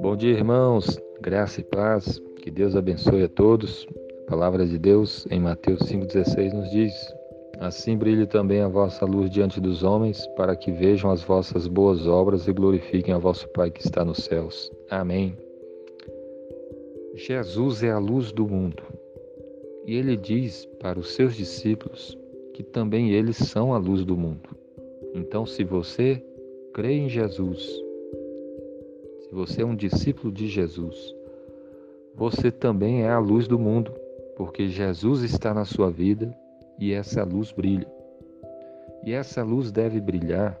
Bom dia, irmãos. Graça e paz. Que Deus abençoe a todos. A palavra de Deus em Mateus 5,16 nos diz: Assim brilhe também a vossa luz diante dos homens, para que vejam as vossas boas obras e glorifiquem a vosso Pai que está nos céus. Amém. Jesus é a luz do mundo. E ele diz para os seus discípulos que também eles são a luz do mundo. Então, se você crê em Jesus, se você é um discípulo de Jesus, você também é a luz do mundo, porque Jesus está na sua vida e essa luz brilha. E essa luz deve brilhar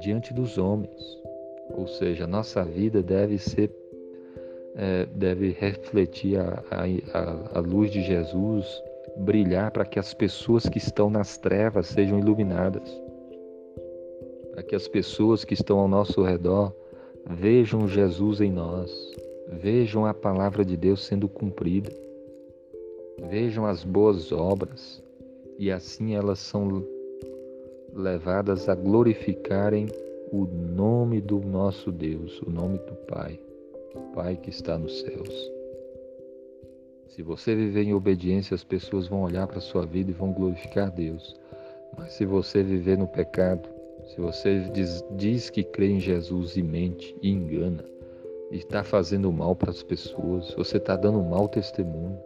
diante dos homens, ou seja, nossa vida deve ser, é, deve refletir a, a, a luz de Jesus, brilhar para que as pessoas que estão nas trevas sejam iluminadas, para que as pessoas que estão ao nosso redor Vejam Jesus em nós, vejam a palavra de Deus sendo cumprida, vejam as boas obras e assim elas são levadas a glorificarem o nome do nosso Deus, o nome do Pai, o Pai que está nos céus. Se você viver em obediência, as pessoas vão olhar para a sua vida e vão glorificar Deus. Mas se você viver no pecado, se você diz, diz que crê em Jesus e mente e engana, e está fazendo mal para as pessoas, você está dando um mau testemunho.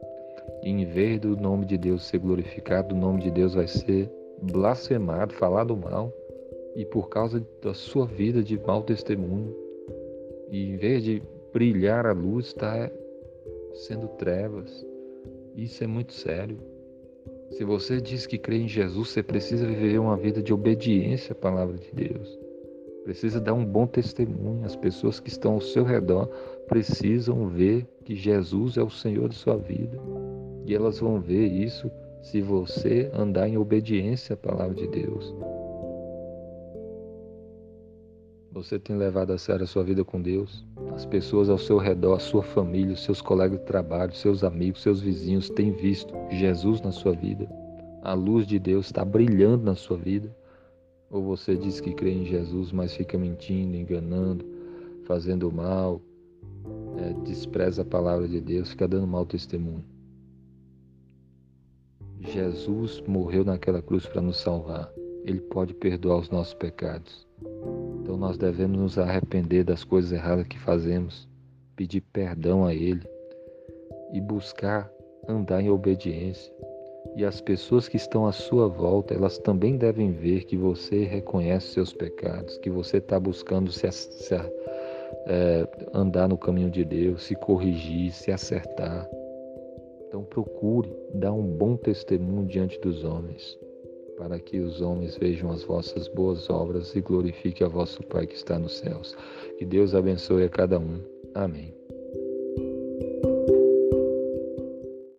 E em vez do nome de Deus ser glorificado, o nome de Deus vai ser blasfemado, falado mal, e por causa da sua vida de mau testemunho. E em vez de brilhar a luz, está sendo trevas. Isso é muito sério. Se você diz que crê em Jesus, você precisa viver uma vida de obediência à palavra de Deus. Precisa dar um bom testemunho. As pessoas que estão ao seu redor precisam ver que Jesus é o Senhor de sua vida. E elas vão ver isso se você andar em obediência à palavra de Deus. Você tem levado a sério a sua vida com Deus? As pessoas ao seu redor, a sua família, os seus colegas de trabalho, seus amigos, seus vizinhos têm visto Jesus na sua vida? A luz de Deus está brilhando na sua vida? Ou você diz que crê em Jesus, mas fica mentindo, enganando, fazendo mal, é, despreza a palavra de Deus, fica dando mau testemunho? Jesus morreu naquela cruz para nos salvar. Ele pode perdoar os nossos pecados. Então nós devemos nos arrepender das coisas erradas que fazemos, pedir perdão a Ele e buscar andar em obediência. E as pessoas que estão à sua volta, elas também devem ver que você reconhece seus pecados, que você está buscando se, se é, andar no caminho de Deus, se corrigir, se acertar. Então procure dar um bom testemunho diante dos homens para que os homens vejam as vossas boas obras e glorifique a vosso Pai que está nos céus. Que Deus abençoe a cada um. Amém.